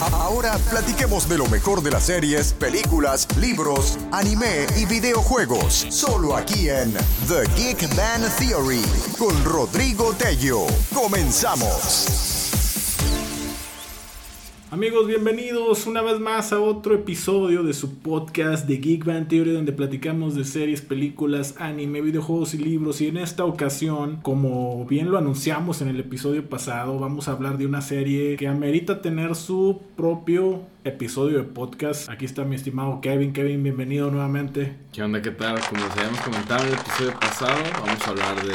Ahora platiquemos de lo mejor de las series, películas, libros, anime y videojuegos. Solo aquí en The Geek Man Theory con Rodrigo Tello. Comenzamos. Amigos, bienvenidos una vez más a otro episodio de su podcast de Geek Band Theory donde platicamos de series, películas, anime, videojuegos y libros y en esta ocasión, como bien lo anunciamos en el episodio pasado, vamos a hablar de una serie que amerita tener su propio episodio de podcast. Aquí está mi estimado Kevin. Kevin, bienvenido nuevamente. ¿Qué onda? ¿Qué tal? Como les habíamos comentado en el episodio pasado, vamos a hablar de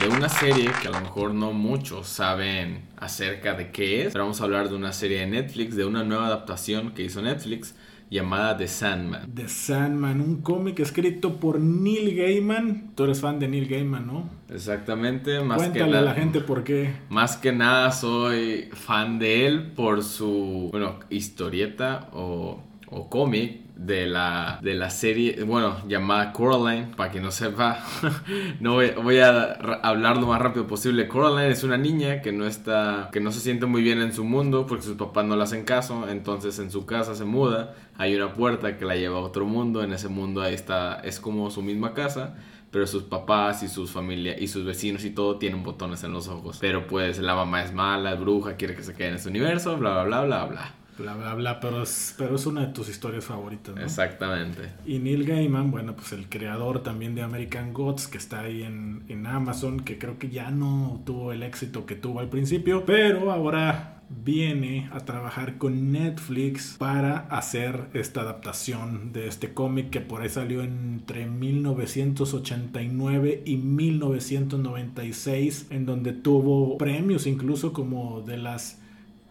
de una serie que a lo mejor no muchos saben acerca de qué es, pero vamos a hablar de una serie de Netflix, de una nueva adaptación que hizo Netflix llamada The Sandman. The Sandman, un cómic escrito por Neil Gaiman. Tú eres fan de Neil Gaiman, ¿no? Exactamente, más Cuéntale que nada. a la gente por qué. Más que nada soy fan de él por su, bueno, historieta o, o cómic de la, de la serie, bueno, llamada Coraline, para quien no sepa, no voy, a hablar lo más rápido posible. Coraline es una niña que no está, que no se siente muy bien en su mundo porque sus papás no le hacen caso, entonces en su casa se muda, hay una puerta que la lleva a otro mundo, en ese mundo está, es como su misma casa pero sus papás y sus familia y sus vecinos y todo tienen botones en los ojos. Pero pues la mamá es mala, es bruja, quiere que se quede en ese universo, bla bla bla bla bla bla, bla, bla, pero es, pero es una de tus historias favoritas, ¿no? Exactamente. Y Neil Gaiman, bueno, pues el creador también de American Gods, que está ahí en, en Amazon, que creo que ya no tuvo el éxito que tuvo al principio, pero ahora viene a trabajar con Netflix para hacer esta adaptación de este cómic que por ahí salió entre 1989 y 1996 en donde tuvo premios incluso como de las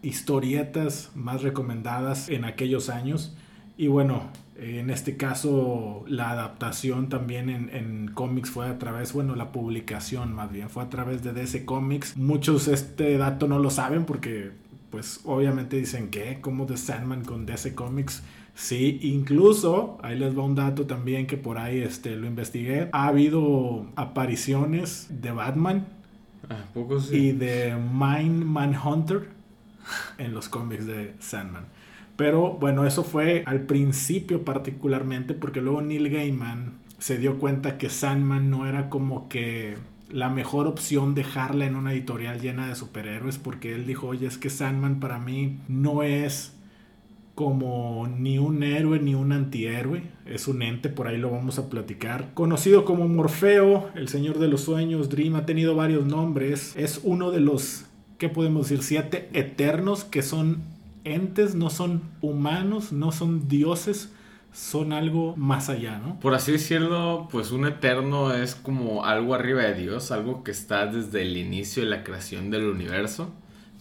historietas más recomendadas en aquellos años. Y bueno, en este caso la adaptación también en, cómics fue a través, bueno, la publicación más bien fue a través de DC Comics. Muchos este dato no lo saben porque pues obviamente dicen que como The Sandman con DC Comics. Sí, incluso, ahí les va un dato también que por ahí este, lo investigué. Ha habido apariciones de Batman ¿Poco sí? y de Mind Manhunter en los cómics de Sandman. Pero bueno, eso fue al principio particularmente porque luego Neil Gaiman se dio cuenta que Sandman no era como que la mejor opción dejarla en una editorial llena de superhéroes porque él dijo, oye, es que Sandman para mí no es como ni un héroe ni un antihéroe, es un ente, por ahí lo vamos a platicar. Conocido como Morfeo, el Señor de los Sueños, Dream, ha tenido varios nombres, es uno de los ¿qué podemos decir? Siete eternos que son entes, no son humanos, no son dioses, son algo más allá, ¿no? Por así decirlo, pues un eterno es como algo arriba de Dios, algo que está desde el inicio de la creación del universo.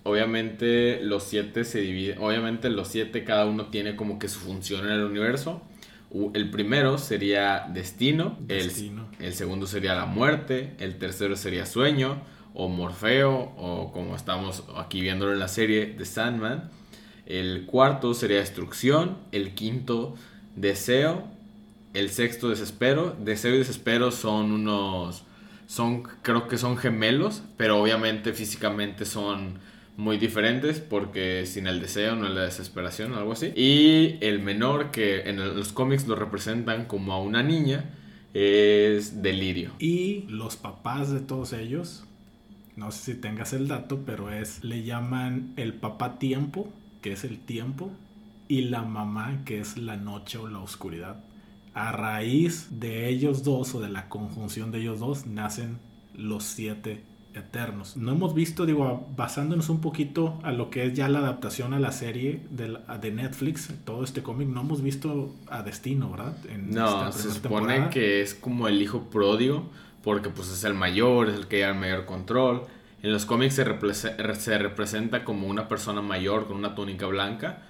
Obviamente los siete se dividen, obviamente los siete cada uno tiene como que su función en el universo. El primero sería destino, destino. El, el segundo sería la muerte, el tercero sería sueño, o Morfeo, o como estamos aquí viéndolo en la serie de Sandman. El cuarto sería Destrucción, el quinto Deseo, el sexto Desespero. Deseo y Desespero son unos, son, creo que son gemelos, pero obviamente físicamente son muy diferentes porque sin el deseo no es la desesperación o algo así. Y el menor que en los cómics lo representan como a una niña es Delirio. Y los papás de todos ellos no sé si tengas el dato, pero es, le llaman el papá tiempo, que es el tiempo, y la mamá, que es la noche o la oscuridad. A raíz de ellos dos o de la conjunción de ellos dos nacen los siete eternos. No hemos visto, digo, basándonos un poquito a lo que es ya la adaptación a la serie de, de Netflix, todo este cómic, no hemos visto a Destino, ¿verdad? no, se supone que es como el hijo pródigo porque pues es el mayor, es el que lleva el mayor control. En los cómics se, se representa como una persona mayor con una túnica blanca,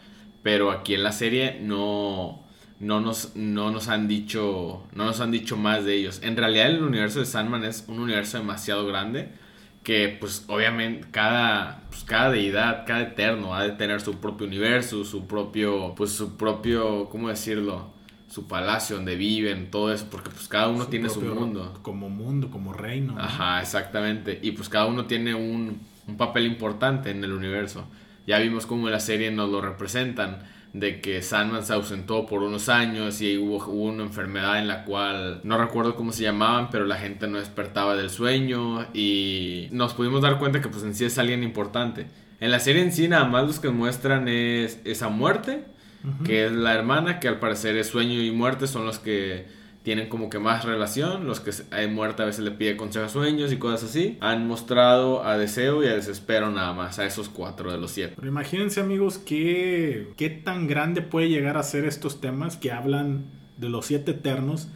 pero aquí en la serie no, no, nos, no, nos han dicho, no nos han dicho más de ellos. En realidad el universo de Sandman es un universo demasiado grande que pues obviamente cada, pues, cada deidad, cada eterno ha de tener su propio universo, su propio, pues su propio, ¿cómo decirlo? Su palacio donde viven, todo eso, porque pues cada uno tiene su mundo. Como mundo, como reino. Ajá, exactamente. Y pues cada uno tiene un, un, papel importante en el universo. Ya vimos cómo en la serie nos lo representan, de que Sandman se ausentó por unos años y hubo, hubo una enfermedad en la cual no recuerdo cómo se llamaban, pero la gente no despertaba del sueño y nos pudimos dar cuenta que pues en sí es alguien importante. En la serie en sí nada más los que muestran es esa muerte, que es la hermana, que al parecer es sueño y muerte, son los que tienen como que más relación, los que hay muerte a veces le pide consejo a sueños y cosas así, han mostrado a deseo y a desespero nada más, a esos cuatro de los siete. Pero imagínense amigos qué, qué tan grande puede llegar a ser estos temas que hablan de los siete eternos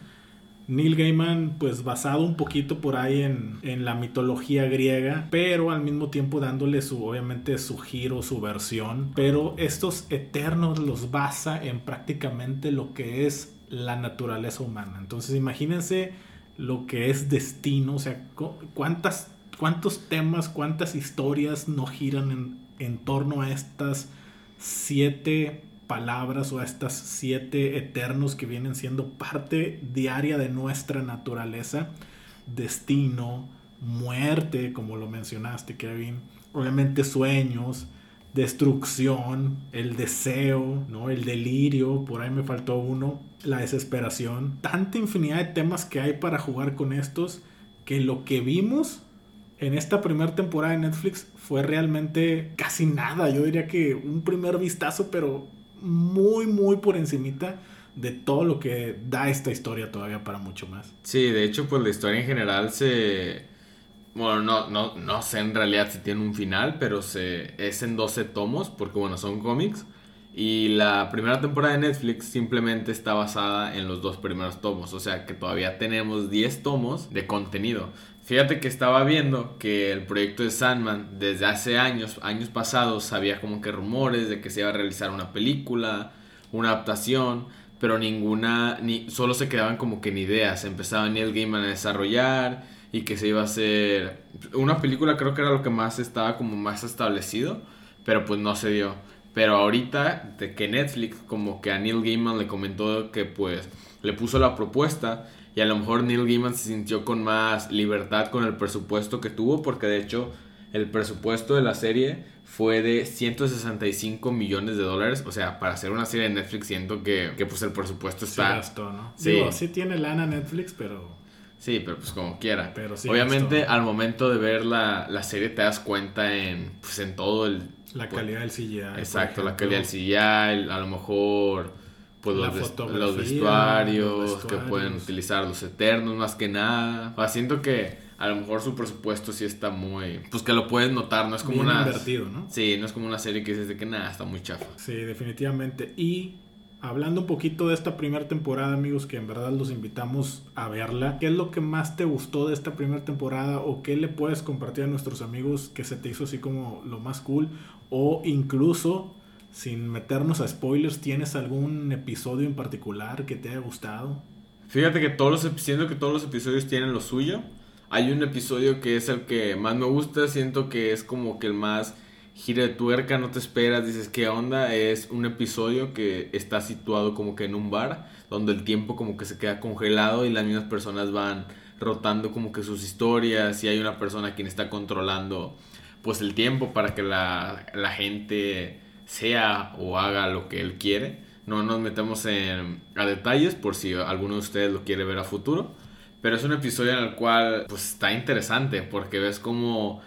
Neil Gaiman, pues basado un poquito por ahí en, en, la mitología griega, pero al mismo tiempo dándole su, obviamente, su giro, su versión. Pero estos eternos los basa en prácticamente lo que es la naturaleza humana. Entonces imagínense lo que es destino, o sea, cuántas, cuántos temas, cuántas historias no giran en, en torno a estas siete palabras o a estas siete eternos que vienen siendo parte diaria de nuestra naturaleza, destino, muerte, como lo mencionaste, Kevin, obviamente sueños, destrucción, el deseo, ¿no? el delirio, por ahí me faltó uno, la desesperación, tanta infinidad de temas que hay para jugar con estos, que lo que vimos en esta primera temporada de Netflix fue realmente casi nada, yo diría que un primer vistazo, pero muy, muy por encimita de todo lo que da esta historia todavía para mucho más. Sí, de hecho, pues la historia en general se... Bueno, no, no, no sé en realidad si tiene un final, pero se, es en 12 tomos, porque bueno, son cómics. Y la primera temporada de Netflix simplemente está basada en los dos primeros tomos. O sea que todavía tenemos 10 tomos de contenido. Fíjate que estaba viendo que el proyecto de Sandman desde hace años, años pasados, había como que rumores de que se iba a realizar una película, una adaptación, pero ninguna, ni, solo se quedaban como que en ideas. Empezaba Neil Gaiman a desarrollar y que se iba a hacer una película, creo que era lo que más estaba como más establecido, pero pues no se dio. Pero ahorita de que Netflix como que a Neil Gaiman le comentó que pues le puso la propuesta y a lo mejor Neil Gaiman se sintió con más libertad con el presupuesto que tuvo, porque de hecho el presupuesto de la serie fue de 165 millones de dólares. O sea, para hacer una serie de Netflix siento que, que pues el presupuesto está... Sí ¿no? Sí. sí tiene lana Netflix, pero... Sí, pero pues como quiera. Pero Obviamente al momento de ver la, la, serie te das cuenta en, pues, en todo el... La pues, calidad del CGI. Exacto, la calidad del CGI, a lo mejor pues los, vestuarios, que pueden utilizar los eternos más que nada. O siento que a lo mejor su presupuesto sí está muy... Pues que lo puedes notar, no es como una... invertido, ¿no? Sí, no es como una serie que dices de que nada, está muy chafa. Sí, definitivamente. Y hablando un poquito de esta primera temporada, amigos, que en verdad los invitamos a verla. ¿Qué es lo que más te gustó de esta primera temporada? ¿O qué le puedes compartir a nuestros amigos que se te hizo así como lo más cool? O incluso sin meternos a spoilers, ¿tienes algún episodio en particular que te haya gustado? Fíjate que todos los, siento que todos los episodios tienen lo suyo. Hay un episodio que es el que más me gusta, siento que es como que el más gira de tuerca, no te esperas, dices qué onda, es un episodio que está situado como que en un bar, donde el tiempo como que se queda congelado y las mismas personas van rotando como que sus historias y hay una persona quien está controlando pues el tiempo para que la, la gente sea o haga lo que él quiere. No nos metemos en, a detalles por si alguno de ustedes lo quiere ver a futuro. Pero es un episodio en el cual pues está interesante porque ves como...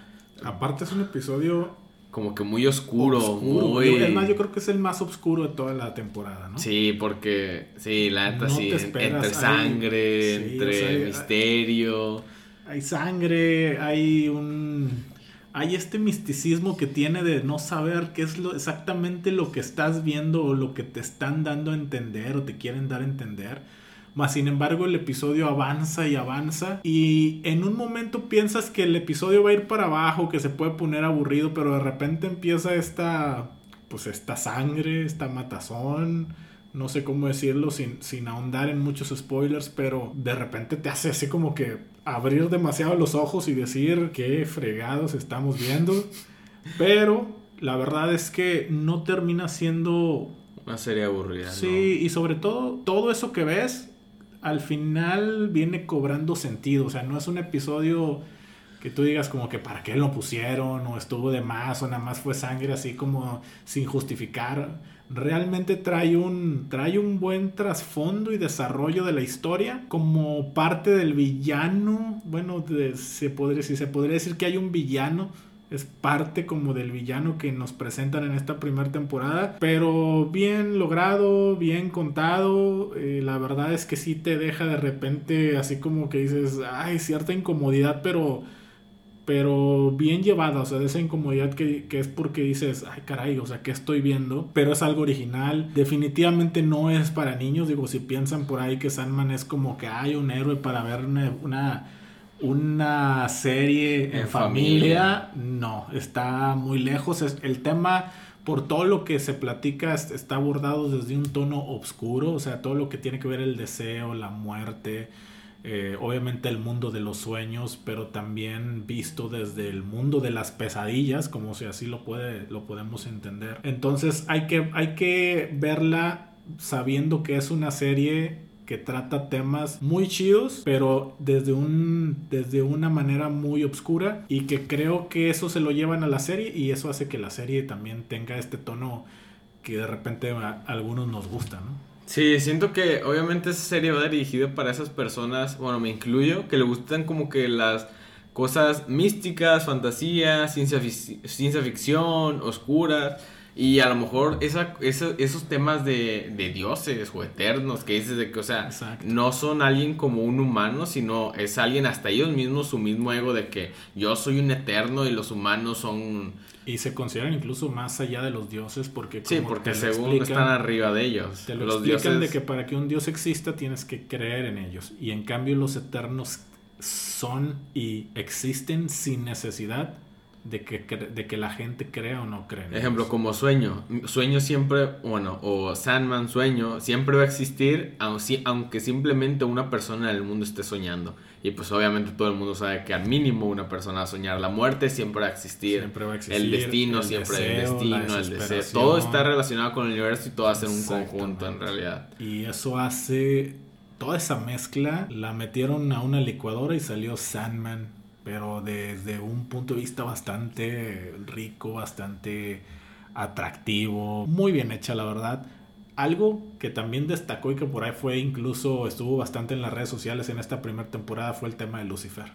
Aparte es un episodio... Como que muy oscuro, muy... es más, yo creo que es el más oscuro de toda la temporada, ¿no? Sí, porque... Sí, la neta sí. Entre sangre, entre misterio. Hay sangre, hay un hay este misticismo que tiene de no saber qué es lo, exactamente lo que estás viendo o lo que te están dando a entender o te quieren dar a entender. Mas sin embargo el episodio avanza y avanza y en un momento piensas que el episodio va a ir para abajo, que se puede poner aburrido, pero de repente empieza esta pues esta sangre, esta matazón, no sé cómo decirlo sin, sin ahondar en muchos spoilers, pero de repente te hace así como que abrir demasiado los ojos y decir qué fregados estamos viendo. Pero la verdad es que no termina siendo... Una serie aburrida. Sí, y sobre todo, todo eso que ves, al final viene cobrando sentido. O sea, no es un episodio que tú digas como que para qué lo pusieron o estuvo de más o nada más fue sangre así como sin justificar. Realmente trae un, trae un buen trasfondo y desarrollo de la historia como parte del villano. Bueno, se podría, si se podría decir que hay un villano es parte como del villano que nos presentan en esta primera temporada, pero bien logrado, bien contado, eh, la verdad es que sí te deja de repente así como que dices, ay, cierta incomodidad, pero pero bien llevada, o sea, de esa incomodidad que, es porque dices, ay caray, o sea, ¿qué estoy viendo? Pero es algo original, definitivamente no es para niños, digo, si piensan por ahí que Sandman es como que hay un héroe para ver una, una, serie en, familia. no, está muy lejos, el tema por todo lo que se platica está abordado desde un tono oscuro, o sea, todo lo que tiene que ver el deseo, la muerte, eh, obviamente el mundo de los sueños, pero también visto desde el mundo de las pesadillas, como si así lo, puede, lo podemos entender. Entonces hay que, hay que verla sabiendo que es una serie que trata temas muy chidos, pero desde, un, desde una manera muy oscura y que creo que eso se lo llevan a la serie y eso hace que la serie también tenga este tono que de repente a algunos nos gusta, ¿no? Sí, siento que obviamente esa serie va dirigida para esas personas, bueno, me incluyo, que le gustan como que las cosas místicas, fantasía, ciencia, ciencia ficción, oscuras. Y a lo mejor esa, esos temas de, de, dioses o eternos que dices de que, o sea, no son alguien como un humano, sino es alguien hasta ellos mismos, su mismo ego de que yo soy un eterno y los humanos son... Y se consideran incluso más allá de los dioses porque... sí, porque según están arriba de ellos. Te lo los explican de que para que un dios exista tienes que creer en ellos. Y en cambio los eternos son y existen sin necesidad de que, de que la gente crea o no crea. Ejemplo, como sueño. Sueño siempre, bueno, o Sandman sueño, siempre va a existir, aunque simplemente una persona en el mundo esté soñando. Y pues obviamente todo el mundo sabe que al mínimo una persona va a soñar. La muerte siempre va a existir. Siempre va a existir el destino siempre el destino, el deseo. Todo está relacionado con el universo y todo hace un conjunto en realidad. Y eso hace... Toda esa mezcla la metieron a una licuadora y salió Sandman pero desde un punto de vista bastante rico, bastante atractivo, muy bien hecha la verdad. Algo que también destacó y que por ahí fue incluso estuvo bastante en las redes sociales en esta primera temporada fue el tema de Lucifer.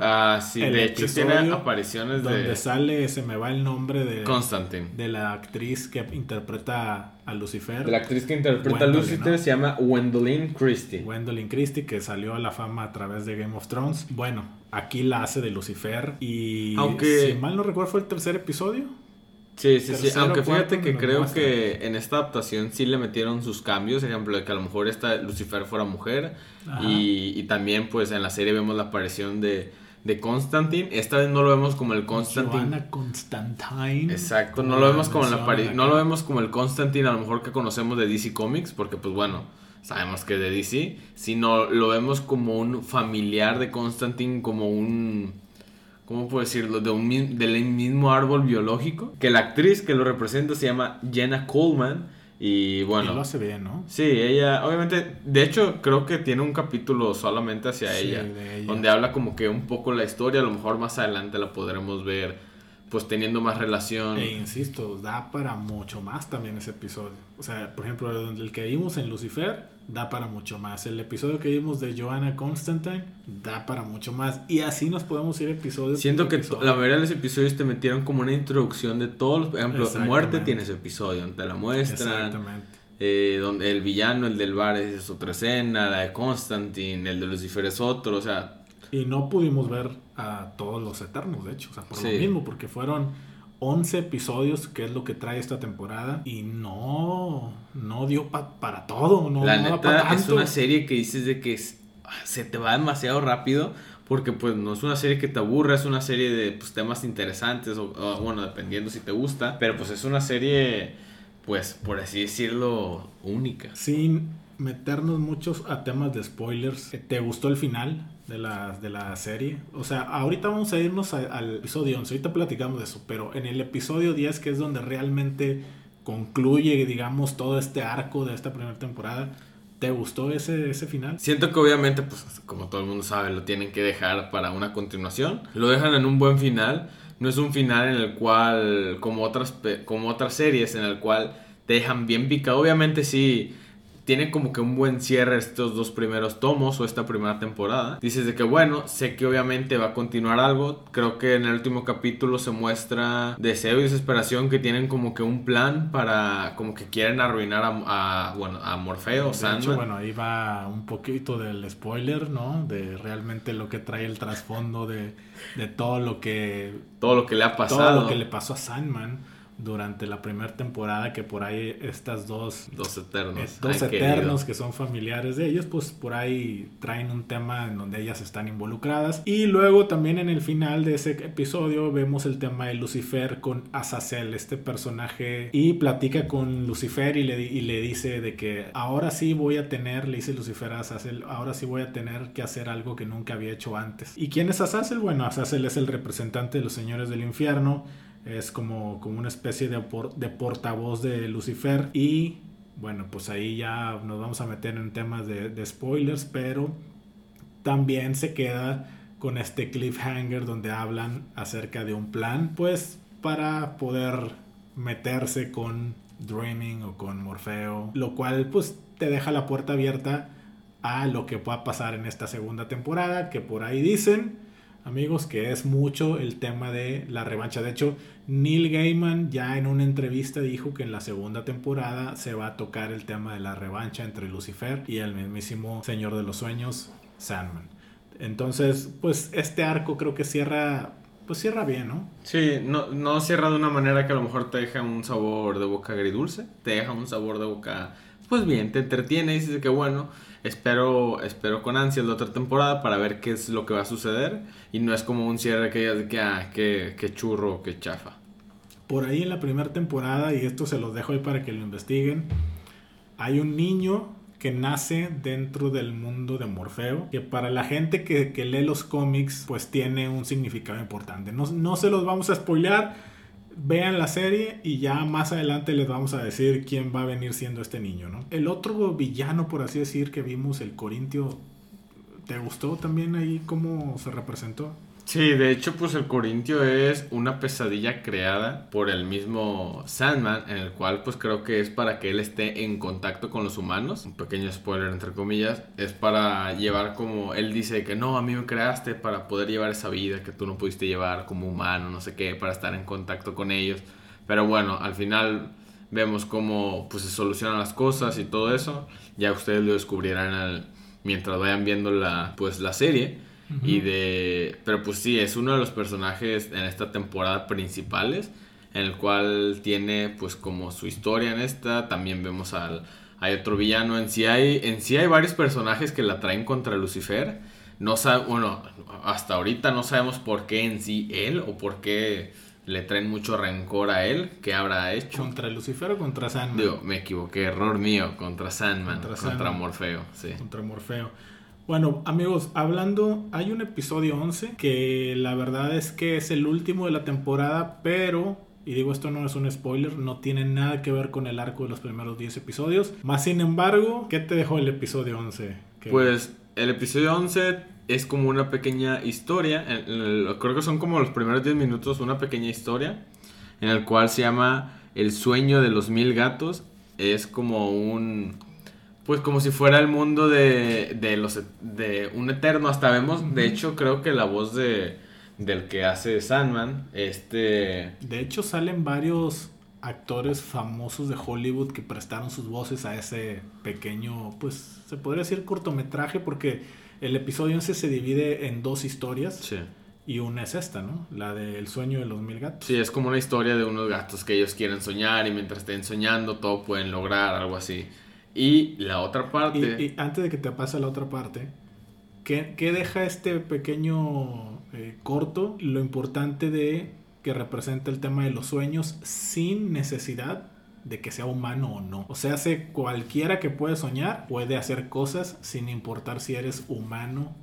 Ah, sí, de hecho tiene apariciones donde de... sale, se me va el nombre de... Constantine. De la actriz que interpreta a Lucifer. De la actriz que interpreta a Lucifer se llama Gwendolyn Christie. Gwendolyn Christie, que salió a la fama a través de Game of Thrones. Bueno, aquí la hace de Lucifer y... Aunque... Si mal no recuerdo fue el tercer episodio. Sí, sí, sí. Aunque fíjate que creo que en esta adaptación sí le metieron sus cambios. Ejemplo, de que a lo mejor esta Lucifer fuera mujer. Y, también, pues, en la serie vemos la aparición de, de Constantine. Esta vez no lo vemos como el Constantine. Constantine. Exacto. No lo vemos como la No lo vemos como el Constantine, a lo mejor que conocemos de DC Comics. Porque, pues, bueno, sabemos que es de DC. Sino lo vemos como un familiar de Constantine, como un ¿cómo puedo decirlo? De un, del mismo árbol biológico. Que la actriz que lo representa se llama Jenna Coleman. Y bueno. Y lo hace bien, ¿no? Sí, ella, obviamente, de hecho, creo que tiene un capítulo solamente hacia ella, ella, Donde habla como que un poco la historia. A lo mejor más adelante la podremos ver pues teniendo más relación. E insisto, da para mucho más también ese episodio. O sea, por ejemplo, el que vimos en Lucifer da para mucho más. El episodio que vimos de Joanna Constantine da para mucho más. Y así nos podemos ir episodios. Siento que la mayoría de los episodios te metieron como una introducción de todos los. Por ejemplo, Muerte tiene ese episodio, te la muestran. Exactamente. Eh, donde el villano, el del bar es otra escena, la de Constantine, el de Lucifer es otro, o sea, y no pudimos ver a todos los Eternos, de hecho. O sea, por lo mismo, porque fueron 11 episodios, que es lo que trae esta temporada. Y no, no dio para todo. No, La neta es una serie que dices de que se te va demasiado rápido. Porque pues no es una serie que te aburra, es una serie de pues, temas interesantes, o, bueno, dependiendo si te gusta. Pero pues es una serie, pues por así decirlo, única. Sin meternos muchos a temas de spoilers. ¿Te gustó el final? De la, de la serie. O sea, ahorita vamos a irnos al episodio 11, ahorita platicamos de eso, pero en el episodio 10, que es donde realmente concluye, digamos, todo este arco de esta primera temporada, ¿Te gustó ese, ese final? Siento que obviamente, pues como todo el mundo sabe, lo tienen que dejar para una continuación. Lo dejan en un buen final. No es un final en el cual, como otras, como otras series, en el cual te dejan bien picado. Obviamente sí tiene como que un buen cierre estos dos primeros tomos o esta primera temporada. Dices de que bueno, sé que obviamente va a continuar algo. Creo que en el último capítulo se muestra deseo y desesperación que tienen como que un plan para como que quieren arruinar a, bueno, a Morfeo. De hecho, bueno, ahí va un poquito del spoiler, ¿no? De realmente lo que trae el trasfondo de, de todo lo que... Todo lo que le ha pasado. Todo lo que le pasó a Sandman durante la primera temporada que por ahí estas dos dos eternos. eh, dos eternos que son familiares de ellos pues por ahí traen un tema en donde ellas están involucradas. Y luego también en el final de ese episodio vemos el tema de Lucifer con Azazel este personaje y platica con Lucifer y le, y le dice de que ahora sí voy a tener le dice Lucifer a Azazel ahora sí voy a tener que hacer algo que nunca había hecho antes. Y quién es Azazel bueno Azazel es el representante de los señores del infierno es como, como una especie de, de portavoz de Lucifer. Y bueno, pues ahí ya nos vamos a meter en temas de, spoilers, pero también se queda con este cliffhanger donde hablan acerca de un plan, pues para poder meterse con Dreaming o con Morfeo, lo cual pues te deja la puerta abierta a lo que pueda pasar en esta segunda temporada, que por ahí dicen amigos, que es mucho el tema de la revancha. De hecho, Neil Gaiman ya en una entrevista dijo que en la segunda temporada se va a tocar el tema de la revancha entre Lucifer y el mismísimo Señor de los Sueños, Sandman. Entonces, pues este arco creo que cierra pues cierra bien, ¿no? Sí, no, no cierra de una manera que a lo mejor te deja un sabor de boca agridulce, te deja un sabor de boca, pues bien, te entretiene y dices que bueno, Espero, espero con ansias la otra temporada para ver qué es lo que va a suceder. Y no es como un cierre que ya que, ah, que, churro, que chafa. Por ahí en la primera temporada, y esto se los dejo ahí para que lo investiguen, hay un niño que nace dentro del mundo de Morfeo, que para la gente que, que lee los cómics, pues tiene un significado importante. No, no se los vamos a spoilear vean la serie y ya más adelante les vamos a decir quién va a venir siendo este niño, ¿no? El otro villano, por así decir, que vimos, el Corintio, ¿te gustó también ahí cómo se representó? Sí, de hecho, pues el Corintio es una pesadilla creada por el mismo Sandman, en el cual pues creo que es para que él esté en contacto con los humanos. Un pequeño spoiler entre comillas, es para llevar como él dice que no, a mí me creaste para poder llevar esa vida que tú no pudiste llevar como humano, no sé qué, para estar en contacto con ellos. Pero bueno, al final vemos cómo pues se solucionan las cosas y todo eso. Ya ustedes lo descubrirán mientras vayan viendo la pues la serie. Y de. Pero pues sí, es uno de los personajes en esta temporada principales. En el cual tiene pues como su historia en esta. También vemos al. Hay otro villano. En sí hay. En sí hay varios personajes que la traen contra Lucifer. No sabe. Bueno, hasta ahorita no sabemos por qué en sí él. O por qué le traen mucho rencor a él. ¿Qué habrá hecho? ¿Contra Lucifer o contra Sandman? Digo, me equivoqué, error mío. Contra Sandman. Contra, contra Morfeo, sí. Contra Morfeo. Bueno, amigos, hablando, hay un episodio 11 que la verdad es que es el último de la temporada, pero y digo esto no es un spoiler, no tiene nada que ver con el arco de los primeros 10 episodios. Más sin embargo, ¿qué te dejó el episodio 11? Pues el episodio 11 es como una pequeña historia, creo que son como los primeros 10 minutos, una pequeña historia, en el cual se llama El sueño de los mil gatos. Es como un pues como si fuera el mundo de, de los de un eterno hasta vemos de hecho creo que la voz de del que hace Sandman este de hecho salen varios actores famosos de Hollywood que prestaron sus voces a ese pequeño pues se podría decir cortometraje porque el episodio 11 se divide en dos historias sí. Y una es esta, ¿no? La del sueño de los mil gatos. Sí, es como una historia de unos gatos que ellos quieren soñar y mientras estén soñando todo pueden lograr, algo así. Y la otra parte... Y, antes de que te pase a la otra parte, ¿qué, deja este pequeño eh, corto? Lo importante de que representa el tema de los sueños sin necesidad de que sea humano o no. O sea, hace cualquiera que puede soñar puede hacer cosas sin importar si eres humano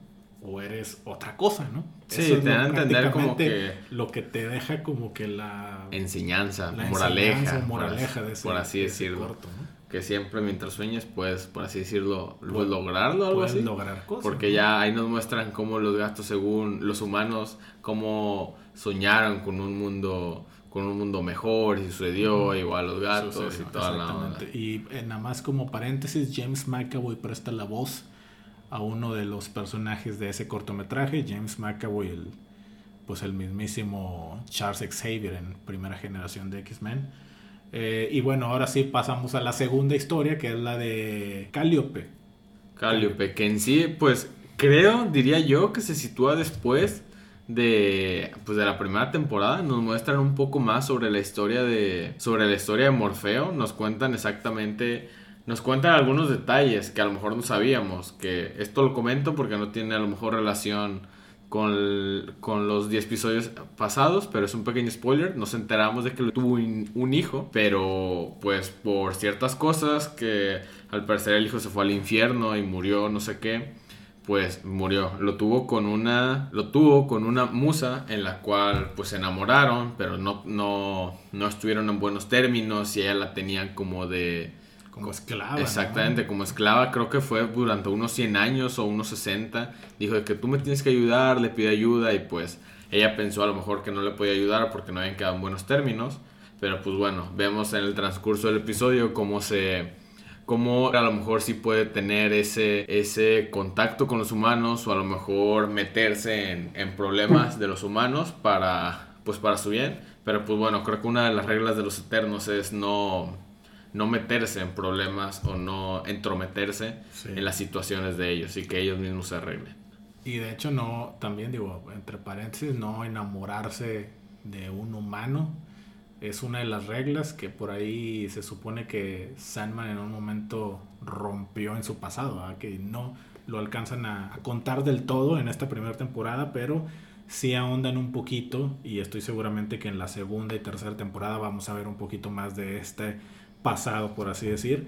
o eres otra cosa, ¿no? Sí, te dan a entender como que... Lo que te deja como que la... Enseñanza, moraleja. moraleja por, de ese, por así decirlo. corto, ¿no? Que siempre mientras sueñes puedes, por así decirlo, pues, lograrlo, algo así. lograr cosas. Porque ya ahí nos muestran cómo los gatos, según los humanos, cómo soñaron con un mundo con un mundo mejor y sucedió igual los gatos y toda la onda. Y eh, nada más como paréntesis, James McAvoy presta la voz a uno de los personajes de ese cortometraje, James McAvoy, el, pues el mismísimo Charles Xavier en primera generación de X-Men. Eh, y bueno, ahora sí pasamos a la segunda historia, que es la de Calliope. Calliope, que en sí, pues creo, diría yo, que se sitúa después de, pues, de la primera temporada. Nos muestran un poco más sobre la historia de, sobre la historia de Morfeo. Nos cuentan exactamente nos cuentan algunos detalles que a lo mejor no sabíamos, que esto lo comento porque no tiene a lo mejor relación con, con los 10 episodios pasados, pero es un pequeño spoiler, nos enteramos de que tuvo un, hijo, pero pues por ciertas cosas que al parecer el hijo se fue al infierno y murió no sé qué, pues murió. Lo tuvo con una lo tuvo con una musa en la cual pues se enamoraron, pero no no no estuvieron en buenos términos y ella la tenían como de como esclava. Exactamente, como esclava creo que fue durante unos 100 años o unos 60. Dijo de que tú me tienes que ayudar, le pide ayuda y pues ella pensó a lo mejor que no le podía ayudar porque no habían quedado en buenos términos. Pero pues bueno, vemos en el transcurso del episodio cómo se... Cómo a lo mejor sí puede tener ese, ese contacto con los humanos o a lo mejor meterse en, en problemas de los humanos para, pues para su bien. Pero pues bueno, creo que una de las reglas de los eternos es no, no meterse en problemas o no entrometerse en las situaciones de ellos y que ellos mismos se arreglen. Y de hecho no, también digo, entre paréntesis, no enamorarse de un humano es una de las reglas que por ahí se supone que Sandman en un momento rompió en su pasado, que no lo alcanzan a, a, contar del todo en esta primera temporada, pero sí ahondan un poquito y estoy seguramente que en la segunda y tercera temporada vamos a ver un poquito más de este pasado, por así decir.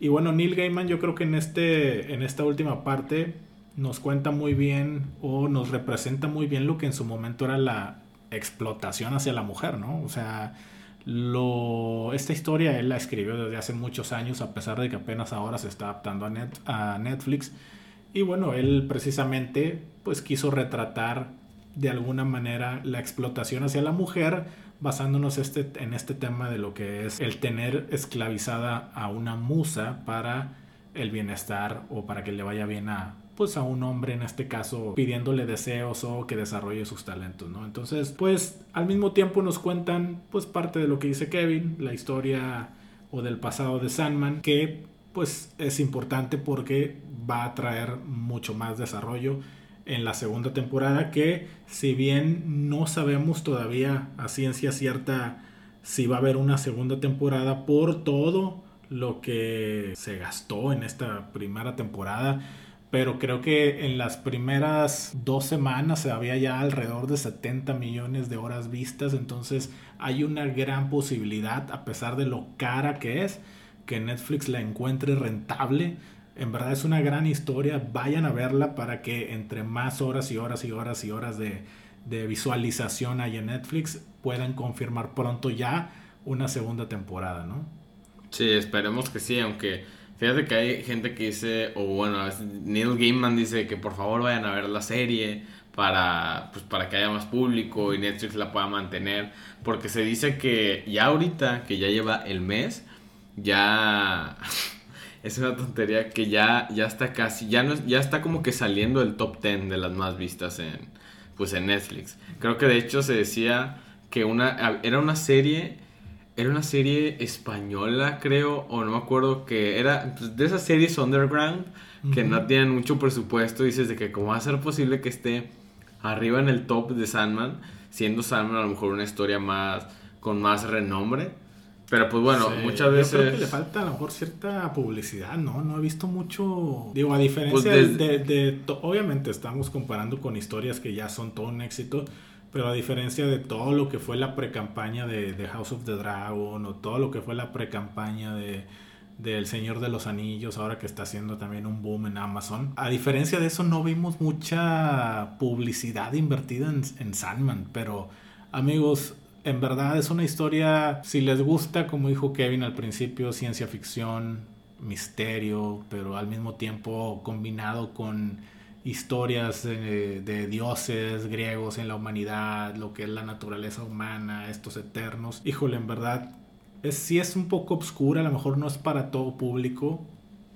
Y bueno, Neil Gaiman yo creo que en, este, en esta última parte nos cuenta muy bien o nos representa muy bien lo que en su momento era la explotación hacia la mujer, ¿no? O sea, lo, esta historia él la escribió desde hace muchos años, a pesar de que apenas ahora se está adaptando a, Net, a Netflix. Y bueno, él precisamente pues quiso retratar de alguna manera la explotación hacia la mujer basándonos este, en este tema de lo que es el tener esclavizada a una musa para el bienestar o para que le vaya bien a pues a un hombre en este caso pidiéndole deseos o que desarrolle sus talentos, ¿no? Entonces, pues al mismo tiempo nos cuentan pues parte de lo que dice Kevin, la historia o del pasado de Sandman, que pues es importante porque va a traer mucho más desarrollo en la segunda temporada que si bien no sabemos todavía a ciencia cierta si va a haber una segunda temporada por todo lo que se gastó en esta primera temporada pero creo que en las primeras dos semanas se había ya alrededor de 70 millones de horas vistas entonces hay una gran posibilidad a pesar de lo cara que es que Netflix la encuentre rentable en verdad es una gran historia. Vayan a verla para que entre más horas y horas y horas y horas de, visualización hay en Netflix puedan confirmar pronto ya una segunda temporada, ¿no? Sí, esperemos que sí, aunque fíjate que hay gente que dice, o bueno, Neil Gaiman dice que por favor vayan a ver la serie para, pues, para que haya más público y Netflix la pueda mantener, porque se dice que ya ahorita, que ya lleva el mes, ya es una tontería que ya, ya está casi, ya, no, ya está como que saliendo el top 10 de las más vistas en, pues en Netflix. Creo que de hecho se decía que una, era una serie, era una serie española creo, o no me acuerdo, que era pues, de esas series underground que no tienen mucho presupuesto. Dices de que cómo va a ser posible que esté arriba en el top de Sandman, siendo Sandman a lo mejor una historia más, con más renombre. Pero pues bueno, muchas veces. Yo creo que le falta a lo mejor cierta publicidad, ¿no? No he visto mucho. Digo, a diferencia pues de, Obviamente estamos comparando con historias que ya son todo un éxito. Pero a diferencia de todo lo que fue la pre-campaña de, de, House of the Dragon o todo lo que fue la pre-campaña de, del Señor de los Anillos, ahora que está haciendo también un boom en Amazon. A diferencia de eso, no vimos mucha publicidad invertida en, en Sandman, pero amigos, en verdad es una historia, si les gusta, como dijo Kevin al principio, ciencia ficción, misterio, pero al mismo tiempo combinado con historias de, dioses griegos en la humanidad, lo que es la naturaleza humana, estos eternos. Híjole, en verdad, es, es un poco obscura, a lo mejor no es para todo público,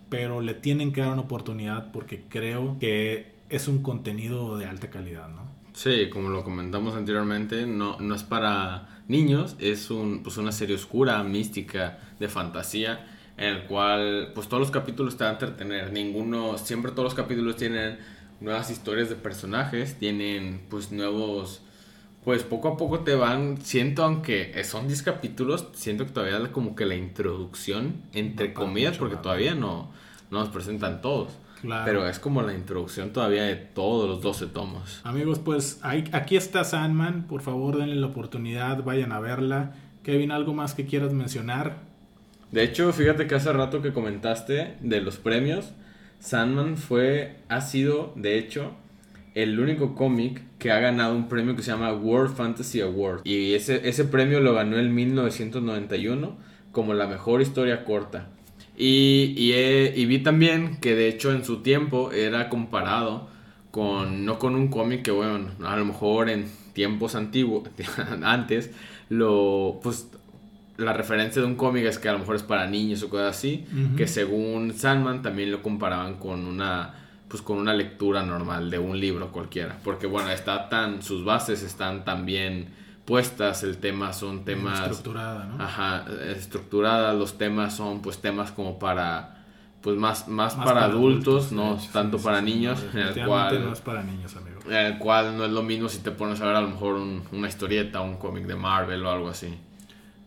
pero le tienen que dar una oportunidad porque creo que es un contenido de alta calidad, ¿no? Sí, como lo comentamos anteriormente, no, no es para niños, es un, pues una serie oscura, mística, de fantasía, en el cual pues todos los capítulos te van a entretener, ninguno, siempre todos los capítulos tienen nuevas historias de personajes, tienen pues nuevos, pues poco a poco te van, siento aunque son 10 capítulos, siento que todavía como que la introducción, entre comillas, porque todavía no, no nos presentan todos. Pero es como la introducción todavía de todos los 12 tomos. Amigos, pues aquí está Sandman. Por favor, denle la oportunidad, vayan a verla. Kevin, ¿algo más que quieras mencionar? De hecho, fíjate que hace rato que comentaste de los premios. Sandman fue, ha sido, de hecho, el único cómic que ha ganado un premio que se llama World Fantasy Award. Y ese, ese premio lo ganó en 1991 como la mejor historia corta. Y, y, vi también que de hecho en su tiempo era comparado con, no con un cómic que bueno, a lo mejor en tiempos antiguos, antes, lo, pues la referencia de un cómic es que a lo mejor es para niños o cosas así, que según Sandman también lo comparaban con una pues con una lectura normal de un libro cualquiera, porque bueno, está tan sus bases están tan bien puestas, el tema son temas estructurada, ¿no? Ajá, estructurada, los temas son pues temas como para pues más, más, para, adultos, no tanto para niños, en el cual no es para niños, amigo. En el cual no es lo mismo si te pones a ver a lo mejor una historieta, un cómic de Marvel o algo así.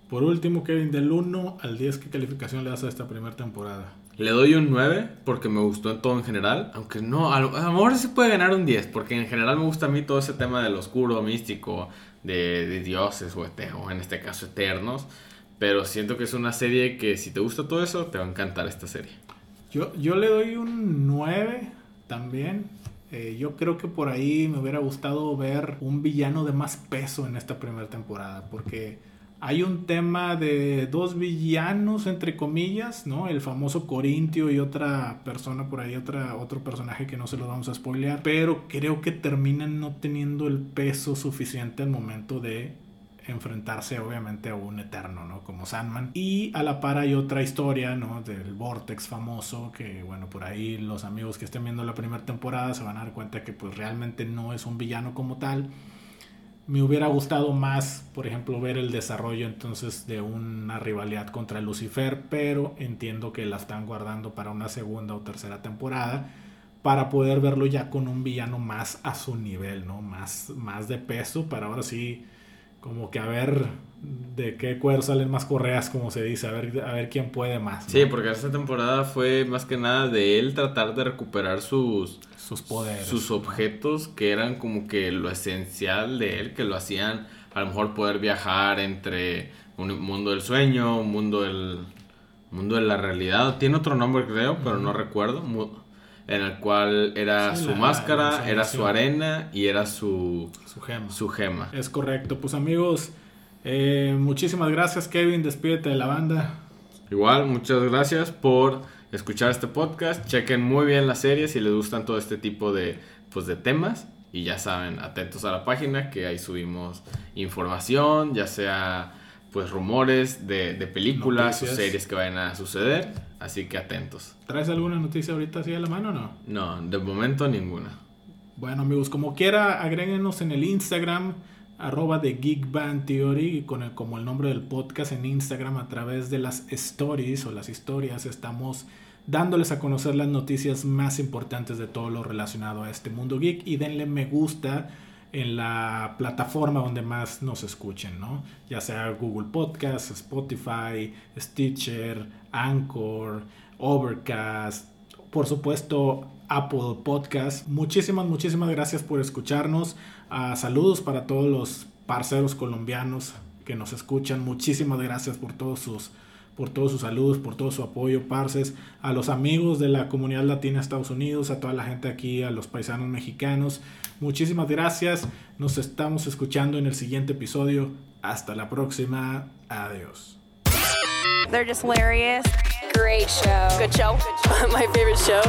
Por último, Kevin, del 1 al 10, ¿qué calificación le das a esta primera temporada? Le doy un 9 porque me gustó en todo en general. Aunque no, a lo, mejor sí puede ganar un 10 porque en general me gusta a mí todo ese tema del oscuro, místico, de, dioses o, en este caso eternos. Pero siento que es una serie que si te gusta todo eso, te va a encantar esta serie. Yo, yo le doy un 9 también. Eh, yo creo que por ahí me hubiera gustado ver un villano de más peso en esta primera temporada. Porque hay un tema de dos villanos, entre comillas, ¿no? El famoso Corintio y otra persona por ahí, otra, otro personaje que no se lo vamos a spoilear. Pero creo que terminan no teniendo el peso suficiente al momento de enfrentarse obviamente a un eterno, ¿no? Como Sandman. Y a la par hay otra historia, ¿no? Del Vortex famoso, que bueno, por ahí los amigos que estén viendo la primera temporada se van a dar cuenta que pues realmente no es un villano como tal me hubiera gustado más, por ejemplo, ver el desarrollo entonces de una rivalidad contra Lucifer, pero entiendo que la están guardando para una segunda o tercera temporada para poder verlo ya con un villano más a su nivel, ¿no? Más, más de peso para ahora sí como que a ver de qué cuero salen más correas, como se dice, a ver, a ver quién puede más. Sí, porque esta temporada fue más que nada de él tratar de recuperar sus, sus poderes. Sus objetos que eran como que lo esencial de él, que lo hacían a lo mejor poder viajar entre un mundo del sueño, un mundo del mundo de la realidad. Tiene otro nombre creo, pero no recuerdo. En el cual era su máscara, era su arena y era su, su, gema. su gema. Es correcto. Pues amigos, eh, muchísimas gracias, Kevin. Despídete de la banda. Igual, muchas gracias por escuchar este podcast. Chequen muy bien las series si les gustan todo este tipo de, pues, de temas. Y ya saben, atentos a la página que ahí subimos información, ya sea pues rumores de, películas o series que vayan a suceder. Así que atentos. ¿Traes alguna noticia ahorita así a la mano o no? No, de momento ninguna. Bueno amigos, como quiera, agréguenos en el Instagram arroba de Geek Band Theory, con el, como el nombre del podcast en Instagram, a través de las stories o las historias, estamos dándoles a conocer las noticias más importantes de todo lo relacionado a este mundo geek y denle me gusta en la plataforma donde más nos escuchen, ¿no? Ya sea Google Podcast, Spotify, Stitcher, Anchor, Overcast, por supuesto Apple Podcast. Muchísimas, muchísimas gracias por escucharnos. Ah, saludos para todos los parceros colombianos que nos escuchan. Muchísimas gracias por todos sus por todos sus saludos, por todo su apoyo, Parces, a los amigos de la comunidad latina Estados Unidos, a toda la gente aquí, a los paisanos mexicanos. Muchísimas gracias. Nos estamos escuchando en el siguiente episodio. Hasta la próxima. Adiós. They're just hilarious. Great show. Good show. Good show. My favorite show.